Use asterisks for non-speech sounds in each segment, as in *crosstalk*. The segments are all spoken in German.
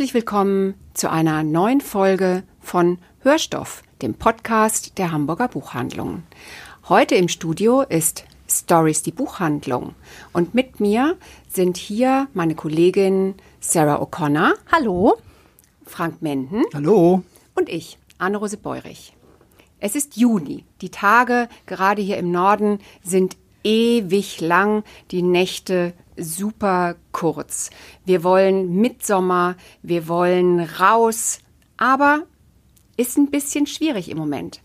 Herzlich willkommen zu einer neuen Folge von Hörstoff, dem Podcast der Hamburger Buchhandlung. Heute im Studio ist Stories die Buchhandlung und mit mir sind hier meine Kollegin Sarah O'Connor. Hallo. Frank Menden. Hallo. Und ich, Anne-Rose Beurich. Es ist Juni. Die Tage, gerade hier im Norden, sind ewig lang, die Nächte super kurz. Wir wollen Mitsommer, wir wollen raus, aber ist ein bisschen schwierig im Moment.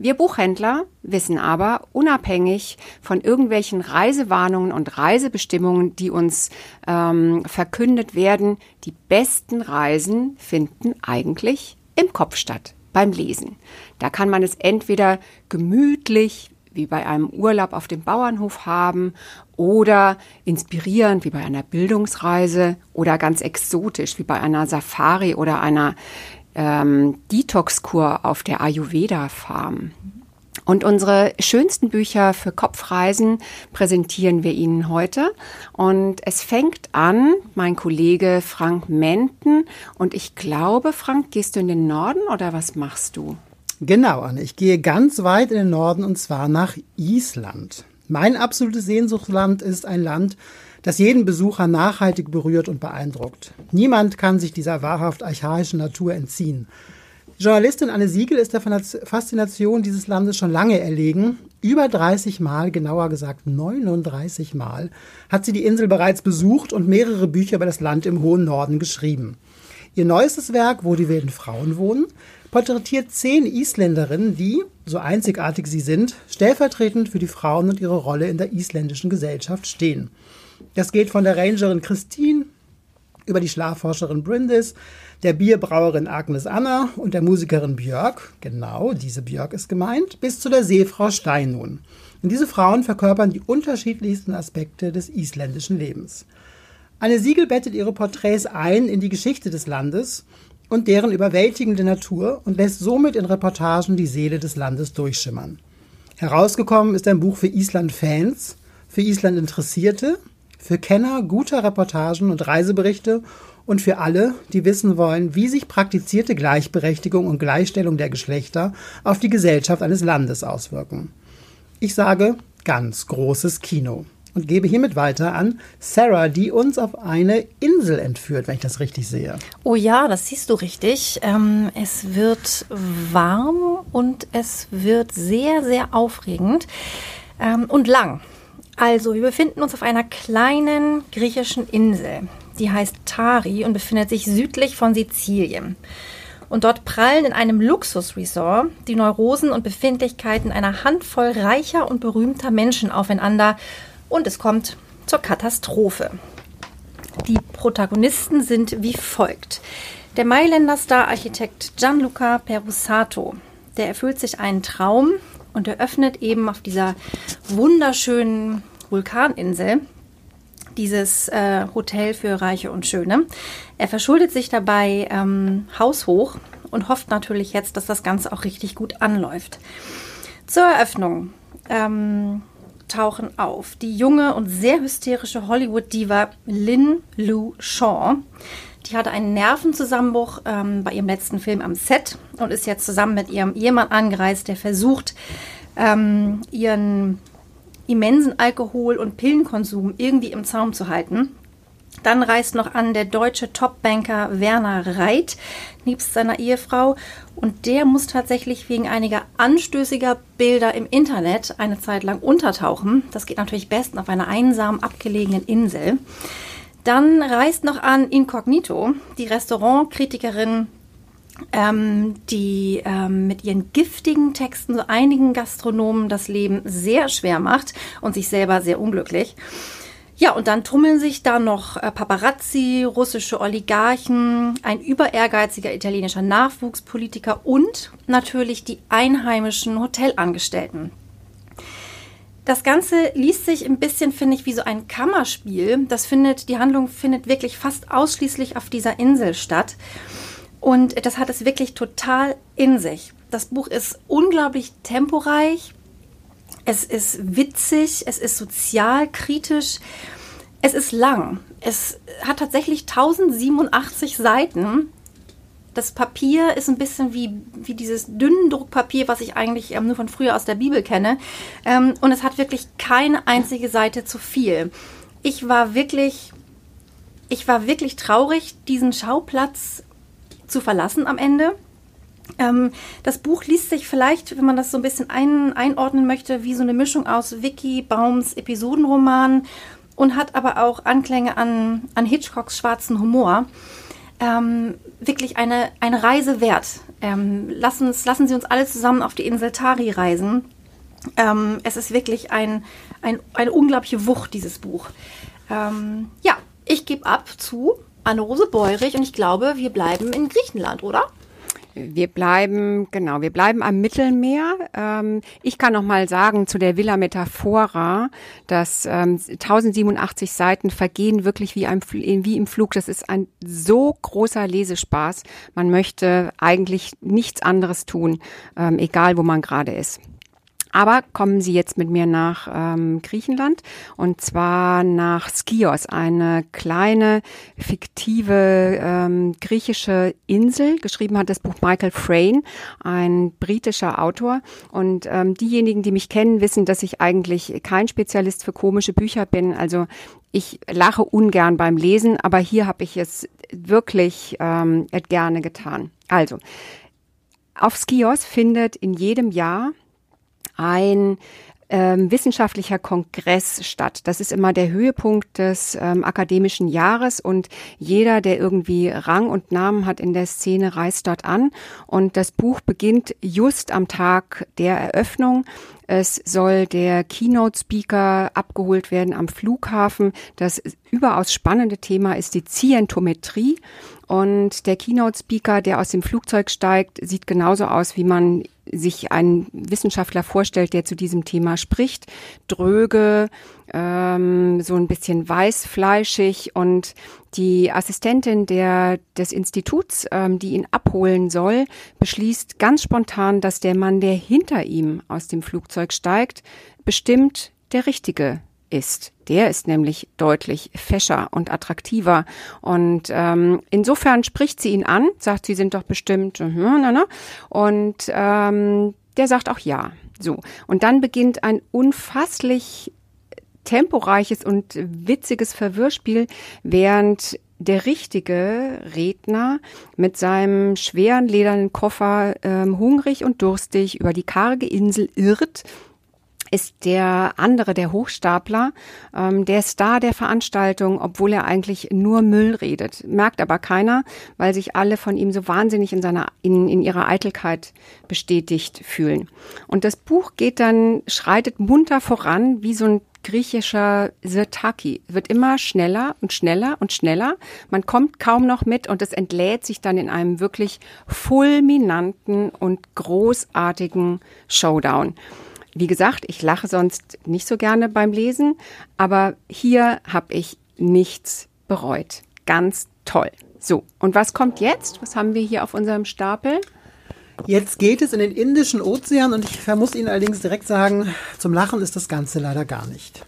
Wir Buchhändler wissen aber, unabhängig von irgendwelchen Reisewarnungen und Reisebestimmungen, die uns ähm, verkündet werden, die besten Reisen finden eigentlich im Kopf statt, beim Lesen. Da kann man es entweder gemütlich wie bei einem Urlaub auf dem Bauernhof haben oder inspirierend wie bei einer Bildungsreise oder ganz exotisch wie bei einer Safari oder einer ähm, Detox-Kur auf der Ayurveda-Farm. Und unsere schönsten Bücher für Kopfreisen präsentieren wir Ihnen heute. Und es fängt an, mein Kollege Frank Menten. Und ich glaube, Frank, gehst du in den Norden oder was machst du? Genau, Anne. Ich gehe ganz weit in den Norden und zwar nach Island. Mein absolutes Sehnsuchtsland ist ein Land, das jeden Besucher nachhaltig berührt und beeindruckt. Niemand kann sich dieser wahrhaft archaischen Natur entziehen. Journalistin Anne Siegel ist der Faszination dieses Landes schon lange erlegen. Über 30 Mal, genauer gesagt 39 Mal, hat sie die Insel bereits besucht und mehrere Bücher über das Land im hohen Norden geschrieben. Ihr neuestes Werk, Wo die wilden Frauen wohnen, porträtiert zehn Isländerinnen, die, so einzigartig sie sind, stellvertretend für die Frauen und ihre Rolle in der isländischen Gesellschaft stehen. Das geht von der Rangerin Christine über die Schlafforscherin Brindis, der Bierbrauerin Agnes Anna und der Musikerin Björk, genau, diese Björk ist gemeint, bis zu der Seefrau Steinun. Und diese Frauen verkörpern die unterschiedlichsten Aspekte des isländischen Lebens. Anne Siegel bettet ihre Porträts ein in die Geschichte des Landes und deren überwältigende Natur und lässt somit in Reportagen die Seele des Landes durchschimmern. Herausgekommen ist ein Buch für Island-Fans, für Island-Interessierte, für Kenner guter Reportagen und Reiseberichte und für alle, die wissen wollen, wie sich praktizierte Gleichberechtigung und Gleichstellung der Geschlechter auf die Gesellschaft eines Landes auswirken. Ich sage ganz großes Kino und gebe hiermit weiter an Sarah, die uns auf eine Insel entführt, wenn ich das richtig sehe. Oh ja, das siehst du richtig. Ähm, es wird warm und es wird sehr, sehr aufregend ähm, und lang. Also, wir befinden uns auf einer kleinen griechischen Insel. Die heißt Tari und befindet sich südlich von Sizilien. Und dort prallen in einem Luxusresort die Neurosen und Befindlichkeiten einer Handvoll reicher und berühmter Menschen aufeinander und es kommt zur Katastrophe. Die Protagonisten sind wie folgt. Der Mailänder Star-Architekt Gianluca Perusato, der erfüllt sich einen Traum und eröffnet eben auf dieser wunderschönen Vulkaninsel dieses äh, Hotel für Reiche und Schöne. Er verschuldet sich dabei ähm, haushoch und hofft natürlich jetzt, dass das Ganze auch richtig gut anläuft. Zur Eröffnung ähm, tauchen auf die junge und sehr hysterische Hollywood-Diva Lynn Lou Shaw. Die hatte einen Nervenzusammenbruch ähm, bei ihrem letzten Film am Set und ist jetzt zusammen mit ihrem Ehemann angereist, der versucht, ähm, ihren immensen Alkohol- und Pillenkonsum irgendwie im Zaum zu halten. Dann reist noch an der deutsche Topbanker Werner Reit nebst seiner Ehefrau und der muss tatsächlich wegen einiger anstößiger Bilder im Internet eine Zeit lang untertauchen. Das geht natürlich besten auf einer einsamen, abgelegenen Insel. Dann reist noch an Incognito, die Restaurantkritikerin ähm, die ähm, mit ihren giftigen Texten so einigen Gastronomen das Leben sehr schwer macht und sich selber sehr unglücklich. Ja, und dann tummeln sich da noch äh, Paparazzi, russische Oligarchen, ein überehrgeiziger italienischer Nachwuchspolitiker und natürlich die einheimischen Hotelangestellten. Das Ganze liest sich ein bisschen, finde ich, wie so ein Kammerspiel. Das findet, die Handlung findet wirklich fast ausschließlich auf dieser Insel statt. Und das hat es wirklich total in sich. Das Buch ist unglaublich temporeich, es ist witzig, es ist sozialkritisch, es ist lang. Es hat tatsächlich 1087 Seiten. Das Papier ist ein bisschen wie, wie dieses Dünnendruckpapier, was ich eigentlich ähm, nur von früher aus der Bibel kenne. Ähm, und es hat wirklich keine einzige Seite zu viel. Ich war wirklich, ich war wirklich traurig, diesen Schauplatz zu verlassen am Ende. Ähm, das Buch liest sich vielleicht, wenn man das so ein bisschen ein, einordnen möchte, wie so eine Mischung aus Vicky Baums Episodenroman und hat aber auch Anklänge an, an Hitchcocks schwarzen Humor. Ähm, wirklich eine, eine Reise wert. Ähm, lassen, lassen Sie uns alle zusammen auf die Insel Tari reisen. Ähm, es ist wirklich ein, ein, eine unglaubliche Wucht, dieses Buch. Ähm, ja, ich gebe ab zu Anne-Rose Beurich und ich glaube, wir bleiben in Griechenland, oder? Wir bleiben, genau, wir bleiben am Mittelmeer. Ähm, ich kann noch mal sagen zu der Villa Metaphora, dass ähm, 1087 Seiten vergehen wirklich wie, ein, wie im Flug. Das ist ein so großer Lesespaß. Man möchte eigentlich nichts anderes tun, ähm, egal wo man gerade ist. Aber kommen Sie jetzt mit mir nach ähm, Griechenland und zwar nach Skios, eine kleine fiktive ähm, griechische Insel. Geschrieben hat das Buch Michael Frayn, ein britischer Autor. Und ähm, diejenigen, die mich kennen, wissen, dass ich eigentlich kein Spezialist für komische Bücher bin. Also ich lache ungern beim Lesen, aber hier habe ich es wirklich ähm, gerne getan. Also, auf Skios findet in jedem Jahr ein ähm, wissenschaftlicher Kongress statt. Das ist immer der Höhepunkt des ähm, akademischen Jahres und jeder, der irgendwie Rang und Namen hat in der Szene, reist dort an. Und das Buch beginnt just am Tag der Eröffnung. Es soll der Keynote-Speaker abgeholt werden am Flughafen. Das überaus spannende Thema ist die Zientometrie. Und der Keynote-Speaker, der aus dem Flugzeug steigt, sieht genauso aus, wie man sich einen Wissenschaftler vorstellt, der zu diesem Thema spricht. Dröge, ähm, so ein bisschen weißfleischig und die Assistentin der, des Instituts, ähm, die ihn abholen soll, beschließt ganz spontan, dass der Mann, der hinter ihm aus dem Flugzeug steigt, bestimmt der Richtige ist. Der ist nämlich deutlich fescher und attraktiver. Und ähm, insofern spricht sie ihn an, sagt, sie sind doch bestimmt. Na, und ähm, der sagt auch ja. So. Und dann beginnt ein unfasslich temporeiches und witziges Verwirrspiel, während der richtige Redner mit seinem schweren ledernen Koffer ähm, hungrig und durstig über die karge Insel irrt ist der andere, der Hochstapler, ähm, der Star der Veranstaltung, obwohl er eigentlich nur Müll redet. Merkt aber keiner, weil sich alle von ihm so wahnsinnig in seiner, in, in ihrer Eitelkeit bestätigt fühlen. Und das Buch geht dann, schreitet munter voran, wie so ein griechischer Sirtaki. Wird immer schneller und schneller und schneller. Man kommt kaum noch mit und es entlädt sich dann in einem wirklich fulminanten und großartigen Showdown. Wie gesagt, ich lache sonst nicht so gerne beim Lesen, aber hier habe ich nichts bereut. Ganz toll. So, und was kommt jetzt? Was haben wir hier auf unserem Stapel? Jetzt geht es in den Indischen Ozean und ich muss Ihnen allerdings direkt sagen, zum Lachen ist das Ganze leider gar nicht.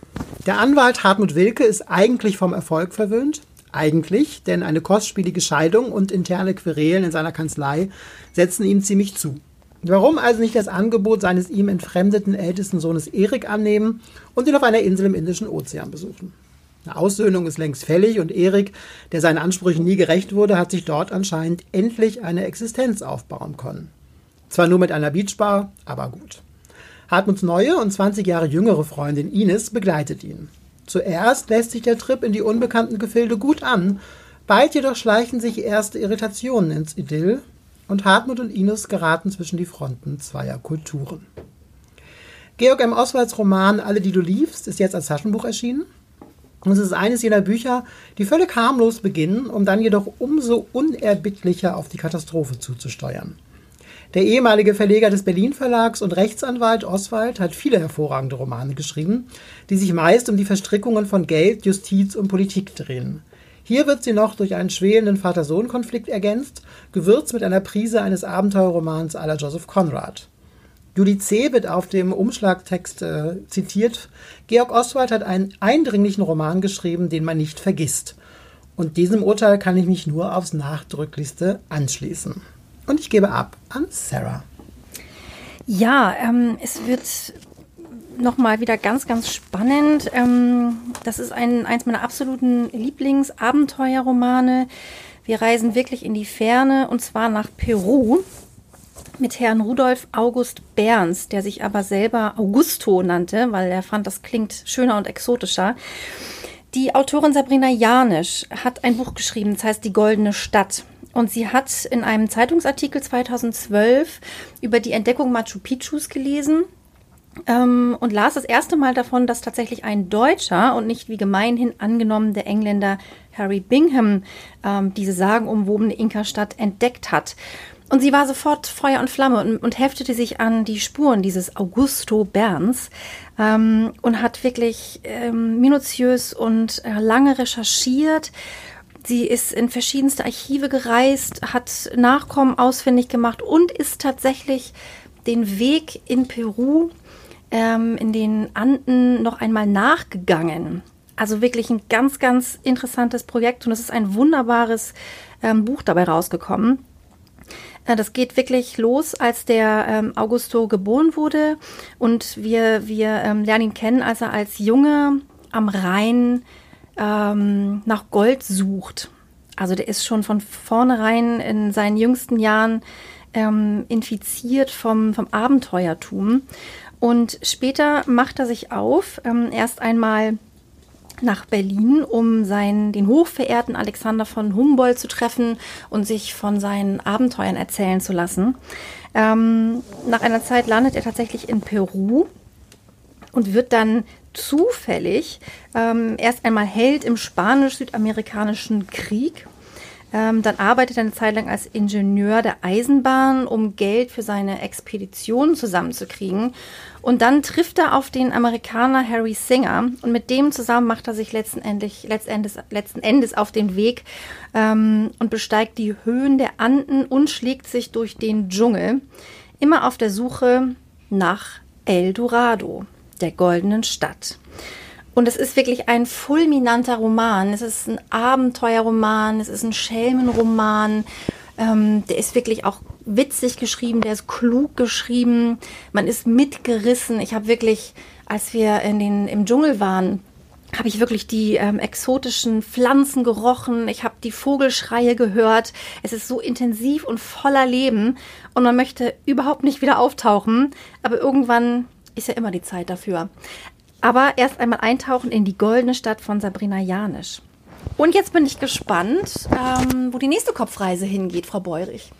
Der Anwalt Hartmut Wilke ist eigentlich vom Erfolg verwöhnt. Eigentlich, denn eine kostspielige Scheidung und interne Querelen in seiner Kanzlei setzen ihm ziemlich zu. Warum also nicht das Angebot seines ihm entfremdeten ältesten Sohnes Erik annehmen und ihn auf einer Insel im Indischen Ozean besuchen? Eine Aussöhnung ist längst fällig und Erik, der seinen Ansprüchen nie gerecht wurde, hat sich dort anscheinend endlich eine Existenz aufbauen können. Zwar nur mit einer Beachbar, aber gut. Hartmuts neue und 20 Jahre jüngere Freundin Ines begleitet ihn. Zuerst lässt sich der Trip in die unbekannten Gefilde gut an, bald jedoch schleichen sich erste Irritationen ins Idyll und Hartmut und Ines geraten zwischen die Fronten zweier Kulturen. Georg M. Oswalds Roman Alle, die du liebst ist jetzt als Taschenbuch erschienen. Und es ist eines jener Bücher, die völlig harmlos beginnen, um dann jedoch umso unerbittlicher auf die Katastrophe zuzusteuern. Der ehemalige Verleger des Berlin Verlags und Rechtsanwalt Oswald hat viele hervorragende Romane geschrieben, die sich meist um die Verstrickungen von Geld, Justiz und Politik drehen. Hier wird sie noch durch einen schwelenden Vater-Sohn-Konflikt ergänzt, gewürzt mit einer Prise eines Abenteuerromans la Joseph Conrad. Judith C. wird auf dem Umschlagtext äh, zitiert. Georg Oswald hat einen eindringlichen Roman geschrieben, den man nicht vergisst. Und diesem Urteil kann ich mich nur aufs Nachdrücklichste anschließen. Und ich gebe ab an Sarah. Ja, ähm, es wird nochmal wieder ganz, ganz spannend. Ähm, das ist ein, eins meiner absoluten Lieblingsabenteuerromane. Wir reisen wirklich in die Ferne und zwar nach Peru mit Herrn Rudolf August Berns, der sich aber selber Augusto nannte, weil er fand, das klingt schöner und exotischer. Die Autorin Sabrina Janisch hat ein Buch geschrieben, das heißt Die Goldene Stadt. Und sie hat in einem Zeitungsartikel 2012 über die Entdeckung Machu Picchus gelesen ähm, und las das erste Mal davon, dass tatsächlich ein Deutscher und nicht wie gemeinhin angenommen der Engländer Harry Bingham ähm, diese sagenumwobene Inka-Stadt entdeckt hat. Und sie war sofort Feuer und Flamme und, und heftete sich an die Spuren dieses Augusto Berns ähm, und hat wirklich ähm, minutiös und äh, lange recherchiert Sie ist in verschiedenste Archive gereist, hat Nachkommen ausfindig gemacht und ist tatsächlich den Weg in Peru, ähm, in den Anden noch einmal nachgegangen. Also wirklich ein ganz, ganz interessantes Projekt und es ist ein wunderbares ähm, Buch dabei rausgekommen. Äh, das geht wirklich los, als der ähm, Augusto geboren wurde und wir, wir ähm, lernen ihn kennen, als er als Junge am Rhein ähm, nach Gold sucht. Also der ist schon von vornherein in seinen jüngsten Jahren ähm, infiziert vom, vom Abenteuertum. Und später macht er sich auf, ähm, erst einmal nach Berlin, um seinen, den hochverehrten Alexander von Humboldt zu treffen und sich von seinen Abenteuern erzählen zu lassen. Ähm, nach einer Zeit landet er tatsächlich in Peru und wird dann zufällig ähm, erst einmal Held im spanisch-südamerikanischen Krieg. Ähm, dann arbeitet er eine Zeit lang als Ingenieur der Eisenbahn, um Geld für seine Expedition zusammenzukriegen. Und dann trifft er auf den Amerikaner Harry Singer und mit dem zusammen macht er sich letztendlich, letztendlich, letzten Endes auf den Weg ähm, und besteigt die Höhen der Anden und schlägt sich durch den Dschungel, immer auf der Suche nach El Dorado der goldenen Stadt. Und es ist wirklich ein fulminanter Roman. Es ist ein Abenteuerroman, es ist ein Schelmenroman. Ähm, der ist wirklich auch witzig geschrieben, der ist klug geschrieben. Man ist mitgerissen. Ich habe wirklich, als wir in den, im Dschungel waren, habe ich wirklich die ähm, exotischen Pflanzen gerochen. Ich habe die Vogelschreie gehört. Es ist so intensiv und voller Leben und man möchte überhaupt nicht wieder auftauchen. Aber irgendwann ist ja immer die Zeit dafür. Aber erst einmal eintauchen in die goldene Stadt von Sabrina Janisch. Und jetzt bin ich gespannt, ähm, wo die nächste Kopfreise hingeht, Frau Beurich.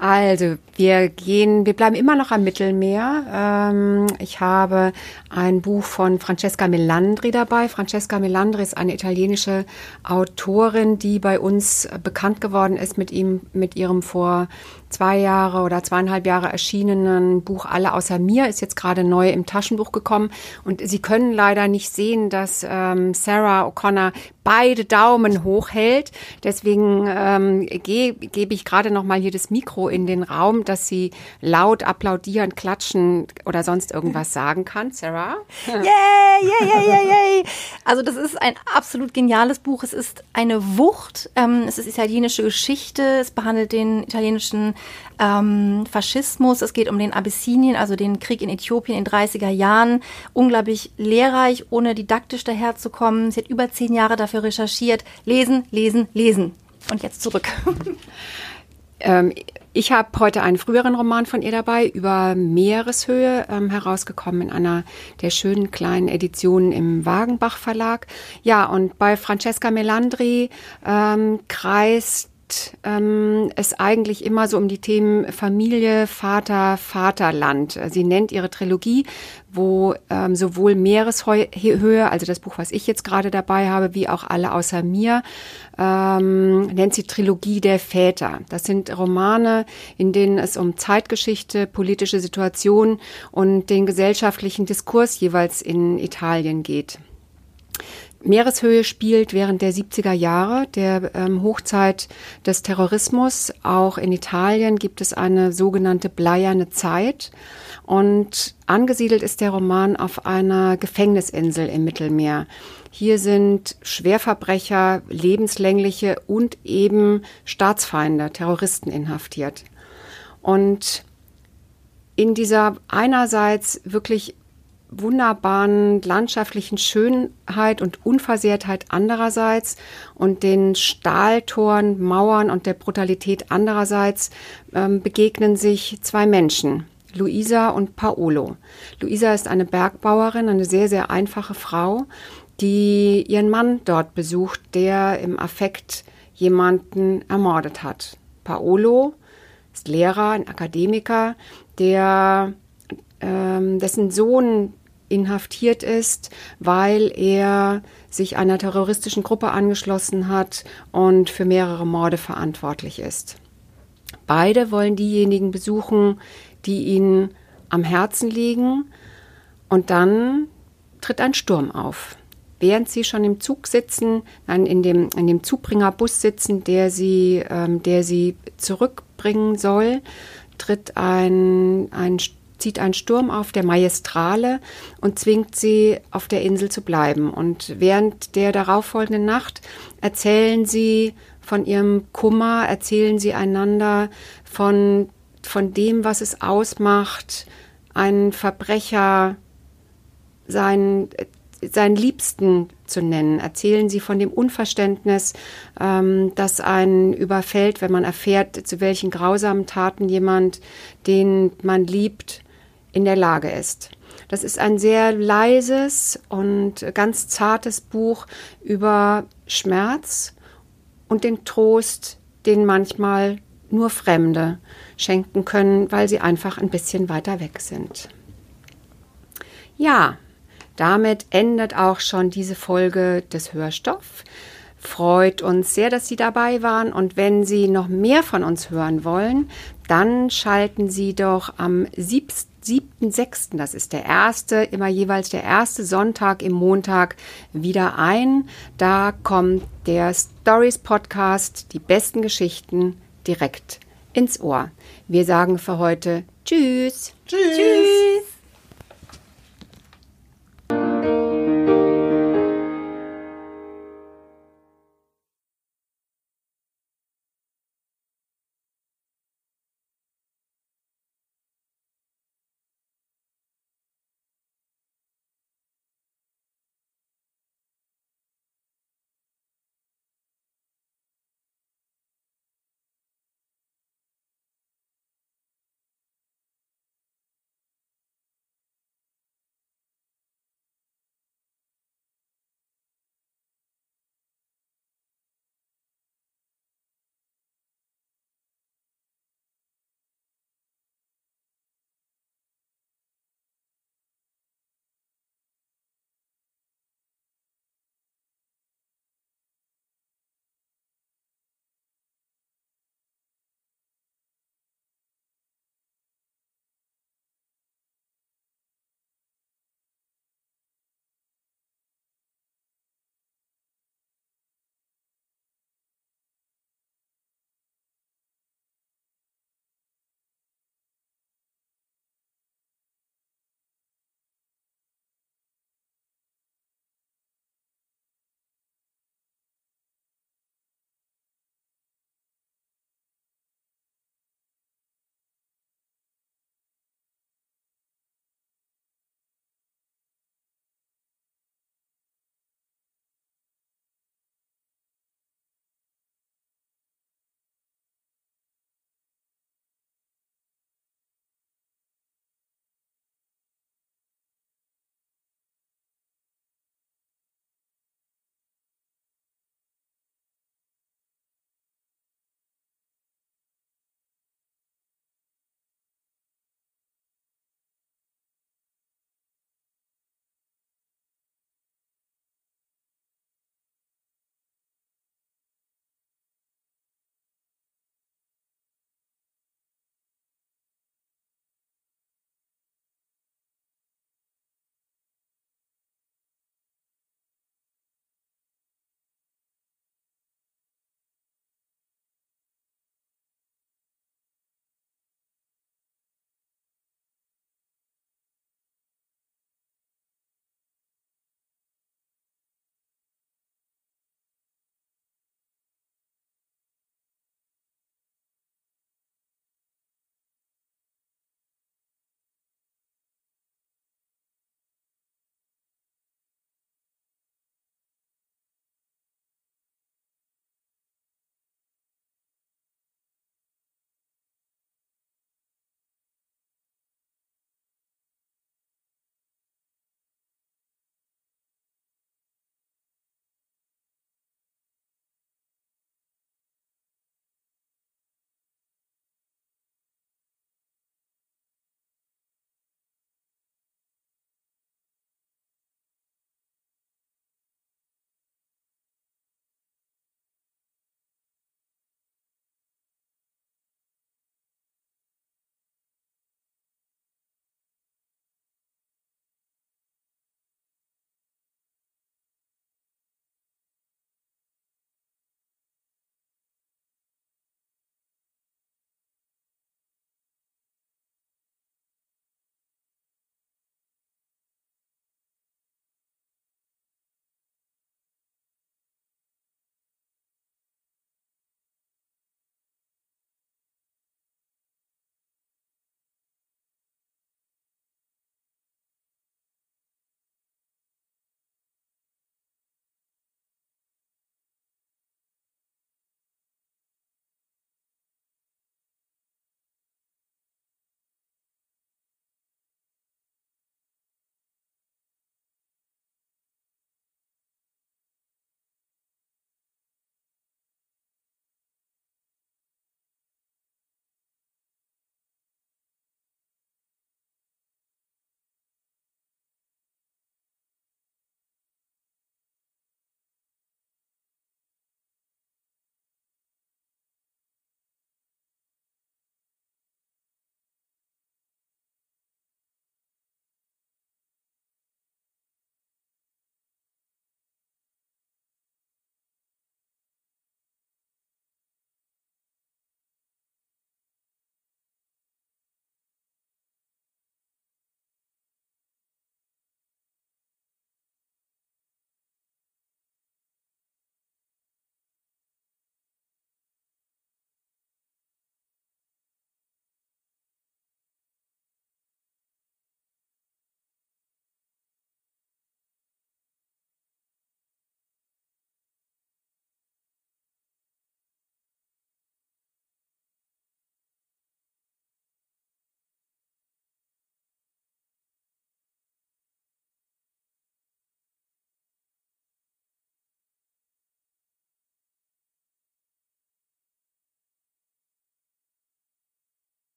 Also, wir gehen, wir bleiben immer noch am Mittelmeer. Ähm, ich habe ein Buch von Francesca Melandri dabei. Francesca Melandri ist eine italienische Autorin, die bei uns bekannt geworden ist mit ihm, mit ihrem vor zwei Jahre oder zweieinhalb Jahre erschienenen Buch Alle außer mir ist jetzt gerade neu im Taschenbuch gekommen. Und Sie können leider nicht sehen, dass ähm, Sarah O'Connor beide Daumen hochhält. Deswegen ähm, gebe geb ich gerade noch mal hier das Mikro in den Raum, dass sie laut applaudieren, klatschen oder sonst irgendwas sagen kann. Sarah? *laughs* Yay, yay, yay, yay, yay. Also das ist ein absolut geniales Buch. Es ist eine Wucht. Ähm, es ist italienische Geschichte. Es behandelt den italienischen ähm, Faschismus. Es geht um den Abyssinien, also den Krieg in Äthiopien in 30er Jahren. Unglaublich lehrreich, ohne didaktisch daherzukommen. Sie hat über zehn Jahre dafür recherchiert. Lesen, lesen, lesen. Und jetzt zurück. *laughs* Ähm, ich habe heute einen früheren Roman von ihr dabei über Meereshöhe ähm, herausgekommen in einer der schönen kleinen Editionen im Wagenbach Verlag. Ja, und bei Francesca Melandri ähm, kreist ähm, es eigentlich immer so um die Themen Familie, Vater, Vaterland. Sie nennt ihre Trilogie, wo ähm, sowohl Meereshöhe, also das Buch, was ich jetzt gerade dabei habe, wie auch alle außer mir, ähm, nennt sie Trilogie der Väter. Das sind Romane, in denen es um Zeitgeschichte, politische Situation und den gesellschaftlichen Diskurs jeweils in Italien geht. Meereshöhe spielt während der 70er Jahre, der ähm, Hochzeit des Terrorismus. Auch in Italien gibt es eine sogenannte bleierne Zeit. Und angesiedelt ist der Roman auf einer Gefängnisinsel im Mittelmeer. Hier sind Schwerverbrecher, lebenslängliche und eben Staatsfeinde, Terroristen inhaftiert. Und in dieser einerseits wirklich wunderbaren landschaftlichen Schönheit und Unversehrtheit andererseits und den Stahltoren, Mauern und der Brutalität andererseits ähm, begegnen sich zwei Menschen, Luisa und Paolo. Luisa ist eine Bergbauerin, eine sehr, sehr einfache Frau, die ihren Mann dort besucht, der im Affekt jemanden ermordet hat. Paolo ist Lehrer, ein Akademiker, der ähm, dessen Sohn inhaftiert ist, weil er sich einer terroristischen Gruppe angeschlossen hat und für mehrere Morde verantwortlich ist. Beide wollen diejenigen besuchen, die ihnen am Herzen liegen und dann tritt ein Sturm auf. Während sie schon im Zug sitzen, dann in dem, in dem Zugbringerbus sitzen, der sie, ähm, der sie zurückbringen soll, tritt ein, ein zieht ein Sturm auf der Maestrale und zwingt sie, auf der Insel zu bleiben. Und während der darauffolgenden Nacht erzählen sie von ihrem Kummer, erzählen sie einander von, von dem, was es ausmacht, einen Verbrecher, seinen, seinen Liebsten zu nennen. Erzählen Sie von dem Unverständnis, ähm, das einen überfällt, wenn man erfährt, zu welchen grausamen Taten jemand, den man liebt, in der Lage ist. Das ist ein sehr leises und ganz zartes Buch über Schmerz und den Trost, den manchmal nur Fremde schenken können, weil sie einfach ein bisschen weiter weg sind. Ja, damit endet auch schon diese Folge des Hörstoff. Freut uns sehr, dass Sie dabei waren und wenn Sie noch mehr von uns hören wollen, dann schalten Sie doch am 7. 7.6., das ist der erste, immer jeweils der erste Sonntag im Montag wieder ein. Da kommt der Stories Podcast, die besten Geschichten direkt ins Ohr. Wir sagen für heute Tschüss. Tschüss. Tschüss.